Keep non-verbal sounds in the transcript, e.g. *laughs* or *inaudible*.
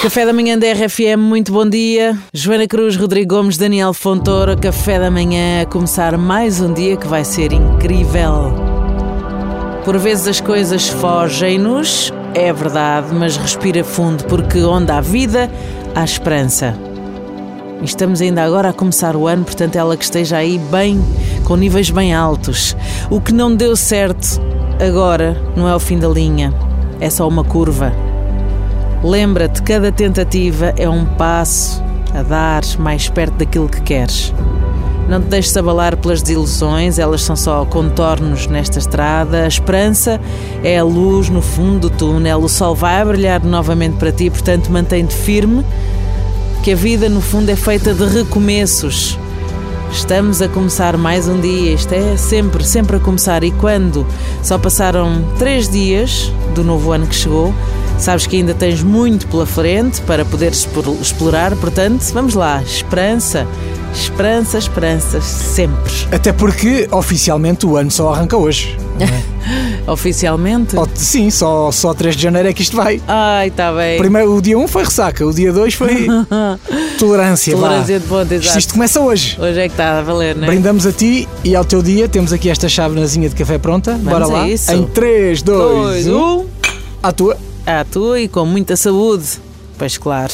Café da manhã da RFM, muito bom dia. Joana Cruz, Rodrigo Gomes, Daniel Fontoura, Café da manhã a começar mais um dia que vai ser incrível. Por vezes as coisas fogem-nos, é verdade, mas respira fundo, porque onde há vida, há esperança. Estamos ainda agora a começar o ano, portanto, ela que esteja aí bem, com níveis bem altos. O que não deu certo agora não é o fim da linha, é só uma curva. Lembra-te, cada tentativa é um passo a dar mais perto daquilo que queres. Não te deixes abalar pelas desilusões, elas são só contornos nesta estrada. A esperança é a luz no fundo do túnel, o sol vai brilhar novamente para ti, portanto, mantém-te firme, que a vida no fundo é feita de recomeços. Estamos a começar mais um dia, isto é sempre, sempre a começar. E quando só passaram três dias do novo ano que chegou, sabes que ainda tens muito pela frente para poder explorar, portanto, vamos lá, esperança. Esperança, esperança, sempre. Até porque oficialmente o ano só arranca hoje. *laughs* Oficialmente? Oh, sim, só, só 3 de janeiro é que isto vai. Ai, está bem. Primeiro, o dia 1 foi ressaca, o dia 2 foi *laughs* tolerância. Tolerância de ponto, exato. Isto começa hoje. Hoje é que está a valer, não é? Brindamos a ti e ao teu dia. Temos aqui esta chávenazinha de café pronta. Vamos Bora lá. isso. Em 3, 2, Dois, 1. um. À tua. À tua e com muita saúde. Pois claro.